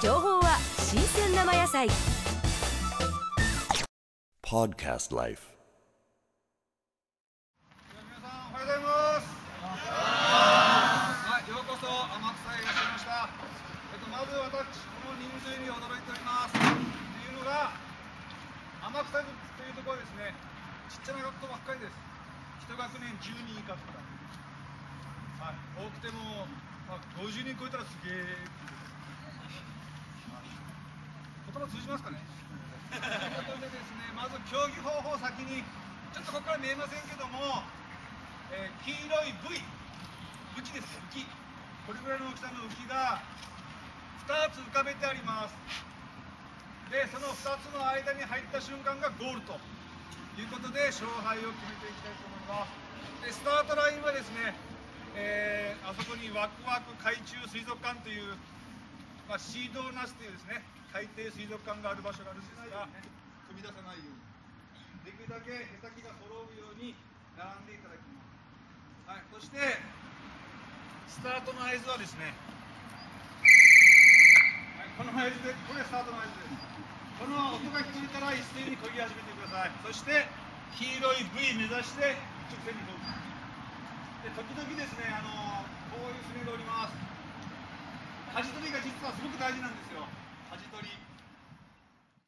情報は新鮮生野菜 Podcast Life. 皆さんおはようございます。はい、ようこそ天草へいらっしゃいました。えっとまず私この人数に驚いております。というのが天草というところはですね、ちっちゃな学校ばっかりです。一学年10人以下とか。はい、多くてもまあ50人超えたらすげえ。はい言葉通じますかね。ということでですね、まず競技方法を先に、ちょっとここから見えませんけども、えー黄色い V、浮きです、浮き。これぐらいの大きさの浮きが2つ浮かべてあります。で、その2つの間に入った瞬間がゴールということで、勝敗を決めていきたいと思います。で、スタートラインはですね、えーあそこにワクワク海中水族館というまあ、シードナスというですね海底水族館がある場所があるんですが飛び出さないように。できるだけへさきが揃うように並んでいただきます、はい、そしてスタートの合図はですね、はい、この合図でこれスタートの合図です。この音が聞こえたら一斉に漕ぎ始めてください。そして黄色い V 目指して直線に飛ぶ。で時々ですねあのこういうおります舵取りが実はすごく大事なんです